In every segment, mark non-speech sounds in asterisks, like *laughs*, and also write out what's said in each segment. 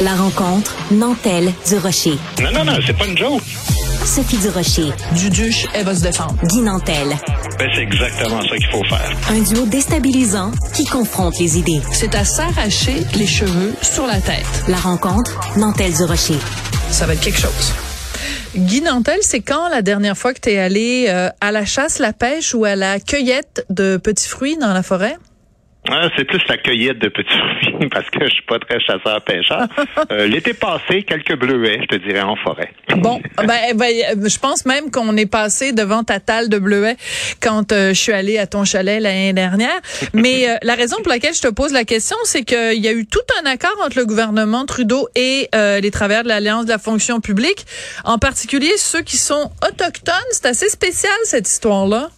La rencontre Nantel du Rocher. Non, non, non, c'est pas une joke. Sophie du Rocher. Duduche, elle va se défendre. Guy Nantel. Ben, c'est exactement ça qu'il faut faire. Un duo déstabilisant qui confronte les idées. C'est à s'arracher les cheveux sur la tête. La rencontre Nantel du Rocher. Ça va être quelque chose. Guy Nantel, c'est quand la dernière fois que tu es allé euh, à la chasse, la pêche ou à la cueillette de petits fruits dans la forêt? Ah, c'est plus la cueillette de petits *laughs* fruits parce que je suis pas très chasseur-pêcheur. *laughs* Euh, L'été passé, quelques bleuets, je te dirais, en forêt. Bon, *laughs* ben, ben, je pense même qu'on est passé devant ta talle de bleuets quand euh, je suis allée à ton chalet l'année dernière. Mais euh, la raison pour laquelle je te pose la question, c'est qu'il y a eu tout un accord entre le gouvernement Trudeau et euh, les travailleurs de l'Alliance de la fonction publique, en particulier ceux qui sont autochtones. C'est assez spécial cette histoire-là.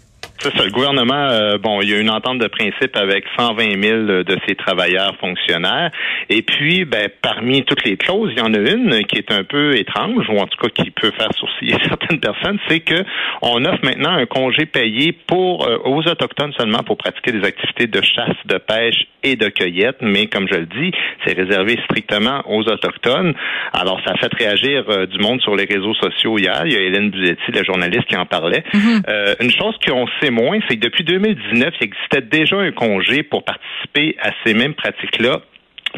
C'est ça. Le gouvernement, euh, bon, il y a une entente de principe avec 120 000 de ses travailleurs fonctionnaires. Et puis, ben, parmi toutes les clauses, il y en a une qui est un peu étrange, ou en tout cas qui peut faire sourciller *laughs* certaines personnes, c'est que on offre maintenant un congé payé pour euh, aux autochtones seulement pour pratiquer des activités de chasse, de pêche et de cueillette. Mais comme je le dis, c'est réservé strictement aux autochtones. Alors, ça a fait réagir euh, du monde sur les réseaux sociaux hier. Il y a Hélène Buzetti, la journaliste, qui en parlait. Mm-hmm. une chose qu'on sait moins, c'est que depuis 2019, il existait déjà un congé pour participer à ces mêmes pratiques-là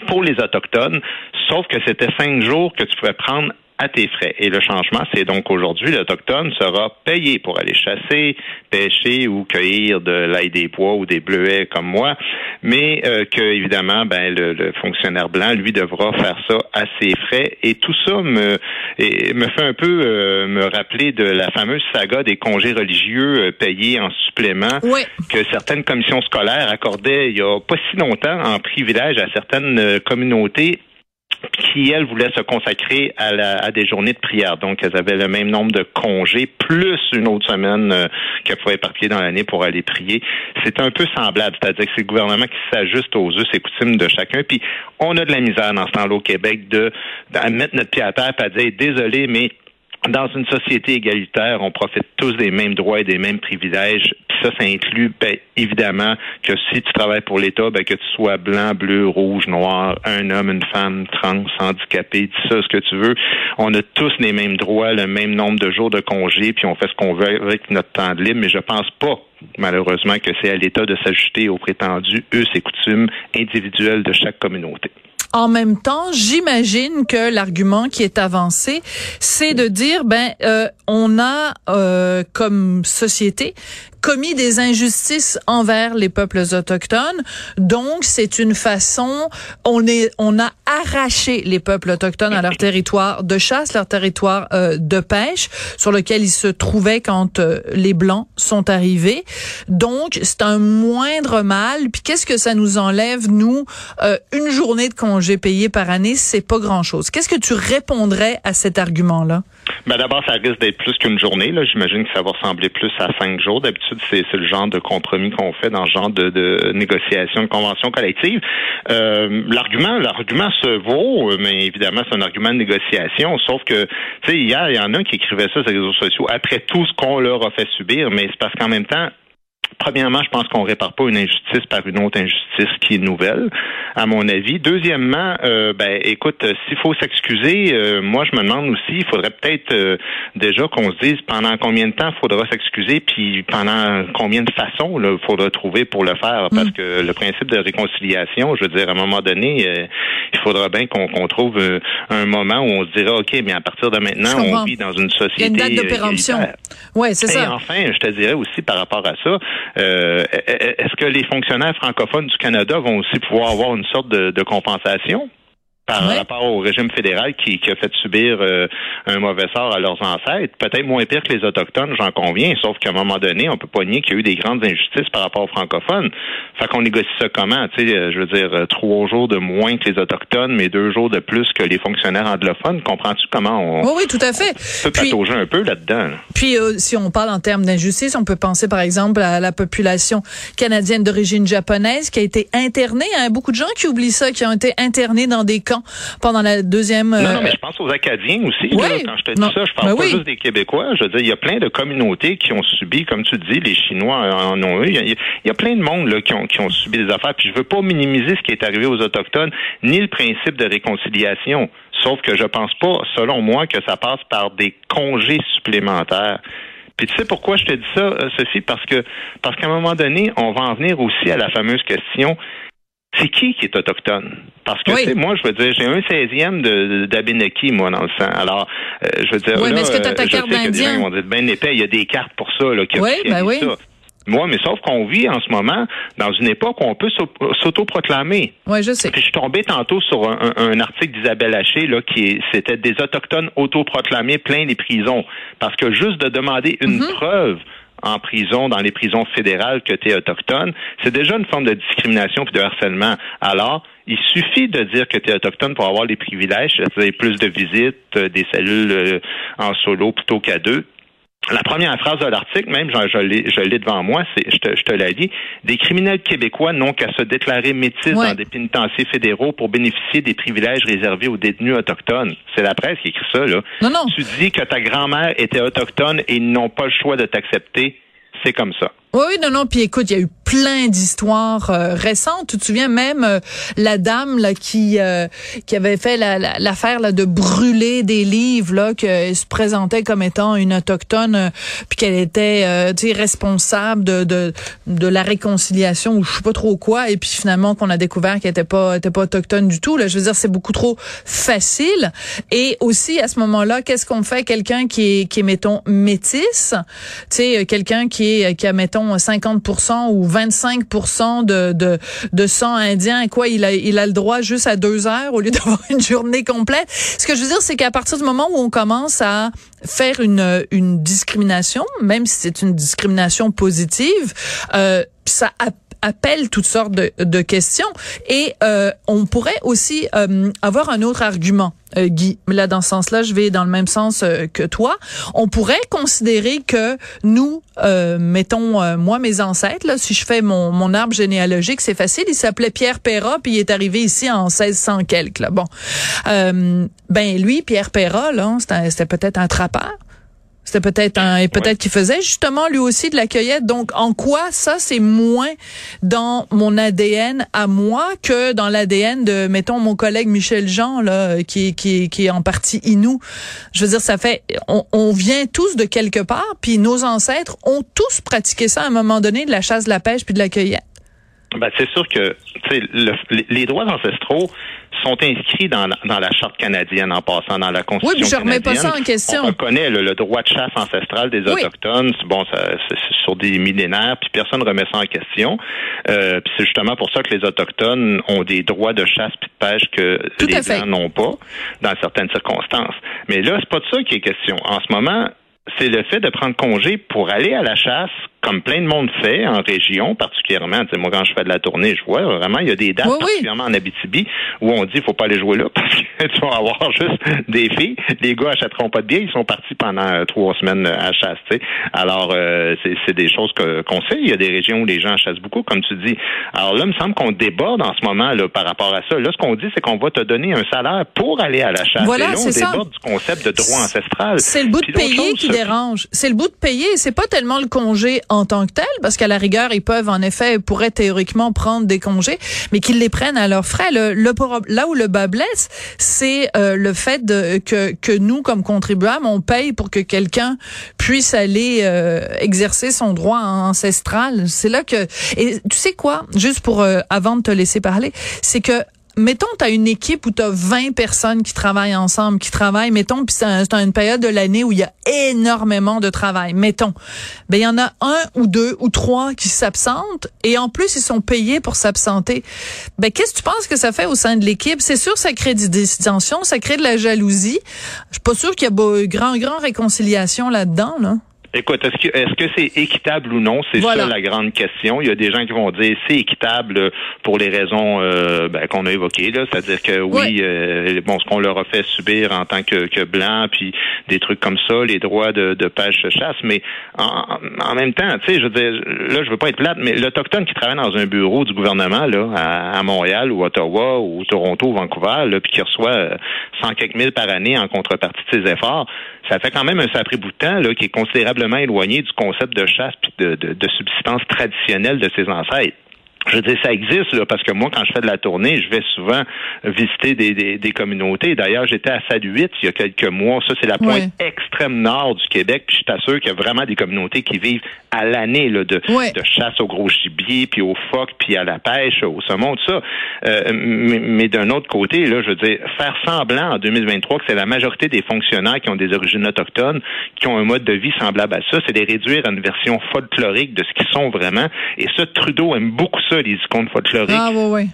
pour les Autochtones, sauf que c'était cinq jours que tu pouvais prendre à tes frais. Et le changement, c'est donc aujourd'hui, l'Autochtone sera payé pour aller chasser, pêcher ou cueillir de l'ail des pois ou des bleuets comme moi, mais euh, que, évidemment, ben, le, le, fonctionnaire blanc, lui, devra faire ça à ses frais. Et tout ça me, et, me fait un peu euh, me rappeler de la fameuse saga des congés religieux euh, payés en supplément Oui. que certaines commissions scolaires accordaient il y a pas si longtemps en privilège à certaines euh, communautés qui, elles, voulaient se consacrer à, la, à, des journées de prière. Donc, elles avaient le même nombre de congés, plus une autre semaine euh, qu'elles pouvaient éparpiller dans l'année pour aller prier. C'est un peu semblable, c'est-à-dire que c'est le gouvernement qui s'ajuste aux us et coutumes de chacun. Puis, on a de la misère dans ce temps-là au Québec de, mettre notre pied à terre et à dire, désolé, mais dans une société égalitaire, on profite tous des mêmes droits et des mêmes privilèges. Ça, ça inclut ben, évidemment que si tu travailles pour l'État, ben, que tu sois blanc, bleu, rouge, noir, un homme, une femme, trans, handicapé, dis ça ce que tu veux. On a tous les mêmes droits, le même nombre de jours de congé, puis on fait ce qu'on veut avec notre temps de libre. Mais je pense pas malheureusement que c'est à l'État de s'ajuster aux prétendus us et coutumes individuels de chaque communauté. En même temps, j'imagine que l'argument qui est avancé, c'est de dire ben euh, on a euh, comme société commis des injustices envers les peuples autochtones. Donc, c'est une façon, on est, on a arraché les peuples autochtones à leur *laughs* territoire de chasse, leur territoire euh, de pêche, sur lequel ils se trouvaient quand euh, les Blancs sont arrivés. Donc, c'est un moindre mal. Puis, qu'est-ce que ça nous enlève, nous, euh, une journée de congé payé par année, c'est pas grand-chose. Qu'est-ce que tu répondrais à cet argument-là? Ben d'abord, ça risque d'être plus qu'une journée. J'imagine que ça va ressembler plus à cinq jours. D'habitude, c'est, le genre de compromis qu'on fait dans ce genre de, de négociation, de convention collective. Euh, l'argument, l'argument se vaut, mais évidemment, c'est un argument de négociation. Sauf que, tu sais, hier, il y en a qui écrivaient ça sur les réseaux sociaux après tout ce qu'on leur a fait subir, mais c'est parce qu'en même temps, Premièrement, je pense qu'on répare pas une injustice par une autre injustice qui est nouvelle, à mon avis. Deuxièmement, euh, ben, écoute, s'il faut s'excuser, euh, moi je me demande aussi, il faudrait peut-être euh, déjà qu'on se dise pendant combien de temps il faudra s'excuser, puis pendant combien de façons il faudra trouver pour le faire, parce Mm. que le principe de réconciliation, je veux dire, à un moment donné, euh, il faudra bien qu'on trouve euh, un moment où on se dira, ok, mais à partir de maintenant, on vit dans une société. Il y a une date de euh, péremption. Ouais, c'est Et ça. enfin, je te dirais aussi par rapport à ça, euh, est-ce que les fonctionnaires francophones du Canada vont aussi pouvoir avoir une sorte de compensation? Par Ouais. rapport au régime fédéral qui, qui a fait subir euh, un mauvais sort à leurs ancêtres? Peut-être moins pire que les Autochtones, j'en conviens, sauf qu'à un moment donné, on peut pas nier qu'il y a eu des grandes injustices par rapport aux francophones. Fait qu'on négocie ça comment? Tu sais, euh, je veux dire, euh, trois jours de moins que les Autochtones, mais deux jours de plus que les fonctionnaires anglophones. Comprends-tu comment on Oui, oui, tout à fait. peut Puis- patauger un peu là-dedans? là? Puis, euh, si on parle en termes d'injustice, on peut penser, par exemple, à la population canadienne d'origine japonaise qui a été internée. Il y a beaucoup de gens qui oublient ça, qui ont été internés dans des camps pendant la deuxième. Non, non, mais je pense aux Acadiens aussi. Oui. Là, quand je te dis ça, je parle Ben pas oui. juste des Québécois. Je veux dire, il y a plein de communautés qui ont subi, comme tu dis, les Chinois en ont eu. Il y a, il y a plein de monde là, qui, ont, qui ont subi des affaires. Puis je veux pas minimiser ce qui est arrivé aux Autochtones, ni le principe de réconciliation. Sauf que je pense pas, selon moi, que ça passe par des congés supplémentaires. Puis tu sais pourquoi je te dis ça, euh, Sophie? Parce que parce qu'à un moment donné, on va en venir aussi à la fameuse question c'est qui qui est autochtone? Parce que, Oui. tu sais, moi, je veux dire, j'ai un 16e de- d'Abenaki, moi, dans le sang. Alors, euh, je veux dire, Oui, là, mais est-ce que euh, ta je carte des d'Indien? vont dire, ben épais, il y a des cartes pour ça, là, qui Oui, ben oui. ça. Moi, mais sauf qu'on vit en ce moment dans une époque où on peut s'au- s'autoproclamer. Oui, je sais. Puis je suis tombé tantôt sur un, un- un article d'Isabelle Haché, là, qui est- c'était des autochtones autoproclamés plein les prisons. Parce que juste de demander une Mm-hmm. preuve en prison, dans les prisons fédérales, que tu es autochtone, c'est déjà une forme de discrimination puis de harcèlement. Alors, il suffit de dire que tu es autochtone pour avoir les privilèges, c'est-à-dire plus de visites, euh, des cellules euh, en solo plutôt qu'à deux. La première phrase de l'article, même, je, je l'ai, je l'ai devant moi, c'est, je te, je te l'ai dit, des criminels québécois n'ont qu'à se déclarer métis Ouais. dans des pénitenciers fédéraux pour bénéficier des privilèges réservés aux détenus autochtones. C'est la presse qui écrit ça, là. Non, non. Tu dis que ta grand-mère était autochtone et ils n'ont pas le choix de t'accepter. C'est comme ça. Oui, non, non. Puis écoute, il y a eu plein d'histoires euh, récentes. Tu te souviens même euh, la dame là qui euh, qui avait fait la- la- l'affaire là de brûler des livres là qu'elle se présentait comme étant une autochtone euh, puis qu'elle était euh, tu sais responsable de, de de la réconciliation ou je sais pas trop quoi et puis finalement qu'on a découvert qu'elle était pas était pas autochtone du tout là. Je veux dire c'est beaucoup trop facile et aussi à ce moment-là qu'est-ce qu'on fait? Quelqu'un qui est qui est mettons métisse, tu sais quelqu'un qui est qui a mettons 50% ou 25% de, de de sang indien quoi il a il a le droit juste à deux heures au lieu *laughs* d'avoir une journée complète? Ce que je veux dire c'est qu'à partir du moment où on commence à faire une une discrimination, même si c'est une discrimination positive, euh, ça appelle toutes sortes de, de questions et euh, on pourrait aussi euh, avoir un autre argument. euh, Guy, là dans ce sens-là, je vais dans le même sens euh, que toi. On pourrait considérer que nous, euh, mettons euh, moi mes ancêtres, là, si je fais mon, mon arbre généalogique, c'est facile. Il s'appelait Pierre Perra, puis il est arrivé ici en 1600 quelques. Là. Bon, ben lui, Pierre Perra, là, c'était peut-être un trappeur. C'était peut-être un et peut-être qu'il faisait justement lui aussi de la cueillette. Donc en quoi ça c'est moins dans mon ADN à moi que dans l'ADN de mettons mon collègue Michel Jean là qui est- qui est- qui est en partie inou? Je veux dire ça fait on, on vient tous de quelque part puis nos ancêtres ont tous pratiqué ça à un moment donné de la chasse, de la pêche puis de la cueillette. Ben, c'est sûr que le- les- droits ancestraux sont inscrits dans la, dans la charte canadienne en passant dans la constitution Oui, puis je remets pas ça en question. On reconnaît le, le droit de chasse ancestral des autochtones. C'est Bon, ça, c'est sur des millénaires, puis personne remet ça en question. Euh, puis c'est justement pour ça que les autochtones ont des droits de chasse puis de pêche que Tout les blancs n'ont pas dans certaines circonstances. Mais là, c'est pas de ça qui est question. En ce moment, c'est le fait de prendre congé pour aller à la chasse, comme plein de monde fait en région, particulièrement. Tu sais, moi, quand je fais de la tournée, je vois vraiment, il y a des dates, Oui, oui. particulièrement en Abitibi, où on dit faut pas aller jouer là *laughs* parce que tu vas avoir juste des filles. Les gars achèteront pas de billets, ils sont partis pendant euh, trois semaines euh, à chasse. tu sais. Alors, euh, c'est des choses qu'on sait. Il y a des régions où les gens chassent beaucoup, comme tu dis. Alors là, il me semble qu'on déborde en ce moment là, par rapport à ça. Là, ce qu'on dit, c'est qu'on va te donner un salaire pour aller à la chasse. Voilà, Et là, on c'est ça. déborde du concept de droit ancestral. C'est le bout de payer chose, qui dérange. C'est le bout de payer. C'est pas tellement le congé en tant que tel, parce qu'à la rigueur, ils peuvent, en effet, pourraient théoriquement prendre des congés, mais qu'ils les prennent à leurs frais. Le, là où le bas blesse, c'est euh, le fait de, que, que nous, comme contribuables, on paye pour que quelqu'un puisse aller euh, exercer son droit ancestral. C'est là que... Et tu sais quoi? Juste pour, euh, avant de te laisser parler, c'est que mettons, tu as une équipe où tu as 20 personnes qui travaillent ensemble, qui travaillent, mettons, puis c'est un- c'est une période de l'année où il y a énormément de travail, mettons. Ben, il y en a un ou deux ou trois qui s'absentent et en plus, ils sont payés pour s'absenter. Ben, qu'est-ce que tu penses que ça fait au sein de l'équipe? C'est sûr, ça crée des dissensions, ça crée de la jalousie. Je suis pas sûre qu'il y a beau- grand, grand réconciliation là-dedans, là. Écoute, est-ce que est-ce que c'est équitable ou non? C'est ça la grande question. Il y a des gens qui vont dire c'est équitable pour les raisons euh, ben, qu'on a évoquées là, c'est-à-dire que oui, euh, bon, ce qu'on leur a fait subir en tant que, que blanc, puis des trucs comme ça, les droits de, de pêche chasse, mais en, en même temps, tu sais, je veux dire, là, je veux pas être plate, mais l'autochtone qui travaille dans un bureau du gouvernement là à, Montréal ou Ottawa ou Toronto, ou Vancouver, là, puis qui reçoit 100 euh, quelques mille par année en contrepartie de ses efforts, ça fait quand même un sacré bout de temps là, qui est éloigné du concept de chasse puis de, de, de subsistance traditionnelle de ses ancêtres je veux dire, ça existe, là, parce que moi, quand je fais de la tournée, je vais souvent visiter des, des, des communautés. D'ailleurs, j'étais à Saluit il y a quelques mois. Ça, c'est la pointe extrême nord du Québec. Puis je t'assure qu'il y a vraiment des communautés qui vivent à l'année là, de, de chasse au gros gibier, puis aux phoques, puis à la pêche, au saumon, tout ça. Euh, mais, mais d'un autre côté, là, je veux dire, faire semblant en 2023 que c'est la majorité des fonctionnaires qui ont des origines autochtones, qui ont un mode de vie semblable à ça, c'est de réduire à une version folklorique de ce qu'ils sont vraiment. Et ça, Trudeau aime beaucoup ça les icônes folkloriques, ah,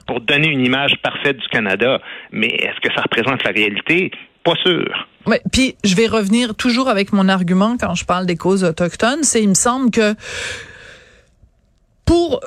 pour donner une image parfaite du Canada. Mais est-ce que ça représente la réalité? Pas sûr. Ouais, puis je vais revenir toujours avec mon argument quand je parle des causes autochtones, c'est il me semble que pour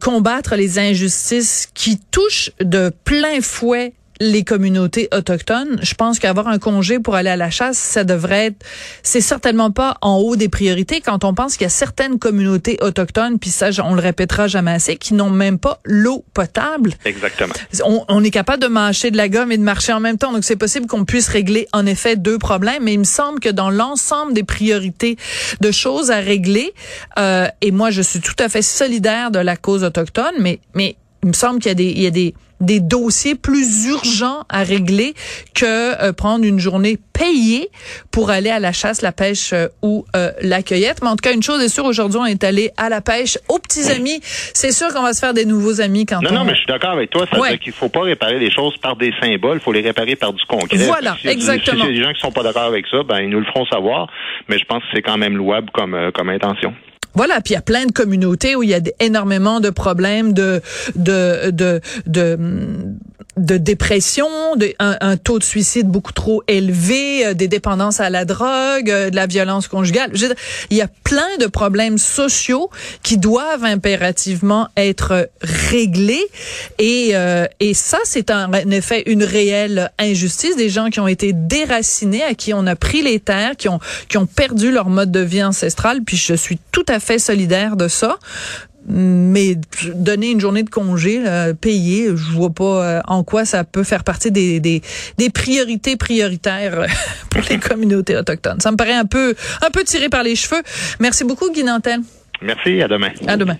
combattre les injustices qui touchent de plein fouet les communautés autochtones. Je pense qu'avoir un congé pour aller à la chasse, ça devrait être, c'est certainement pas en haut des priorités quand on pense qu'il y a certaines communautés autochtones, puis ça, on le répétera jamais assez, qui n'ont même pas l'eau potable. Exactement. On, on, est capable de mâcher de la gomme et de marcher en même temps, donc c'est possible qu'on puisse régler en effet deux problèmes, mais il me semble que dans l'ensemble des priorités de choses à régler, euh, et moi je suis tout à fait solidaire de la cause autochtone, mais mais il me semble qu'il y a des, il y a des, des dossiers plus urgents à régler que euh, prendre une journée payée pour aller à la chasse, la pêche euh, ou euh, la cueillette. Mais en tout cas, une chose est sûre, aujourd'hui, on est allé à la pêche aux petits amis. C'est sûr qu'on va se faire des nouveaux amis quand non, on... Non, mais je suis d'accord avec toi. Ça veut dire qu'il faut pas réparer les choses par des symboles, il faut les réparer par du concret. Voilà, exactement. Si y a des gens qui sont pas d'accord avec ça, ben ils nous le feront savoir. Mais je pense que c'est quand même louable comme, comme intention. Voilà, puis il y a plein de communautés où il y a énormément de problèmes de de de, de de dépression, de, un, taux de suicide beaucoup trop élevé, euh, des dépendances à la drogue, euh, de la violence conjugale. il y a plein de problèmes sociaux qui doivent impérativement être réglés et euh, et ça c'est en effet une réelle injustice des gens qui ont été déracinés, à qui on a pris les terres, qui ont qui ont perdu leur mode de vie ancestral. Puis je suis tout à fait solidaire de ça mais donner une journée de congé euh, payée, je vois pas euh, en quoi ça peut faire partie des, des, des priorités prioritaires euh, *laughs* pour les communautés autochtones. Ça me paraît un peu un peu tiré par les cheveux. Merci beaucoup Guy Nantel. Merci, à demain. À demain.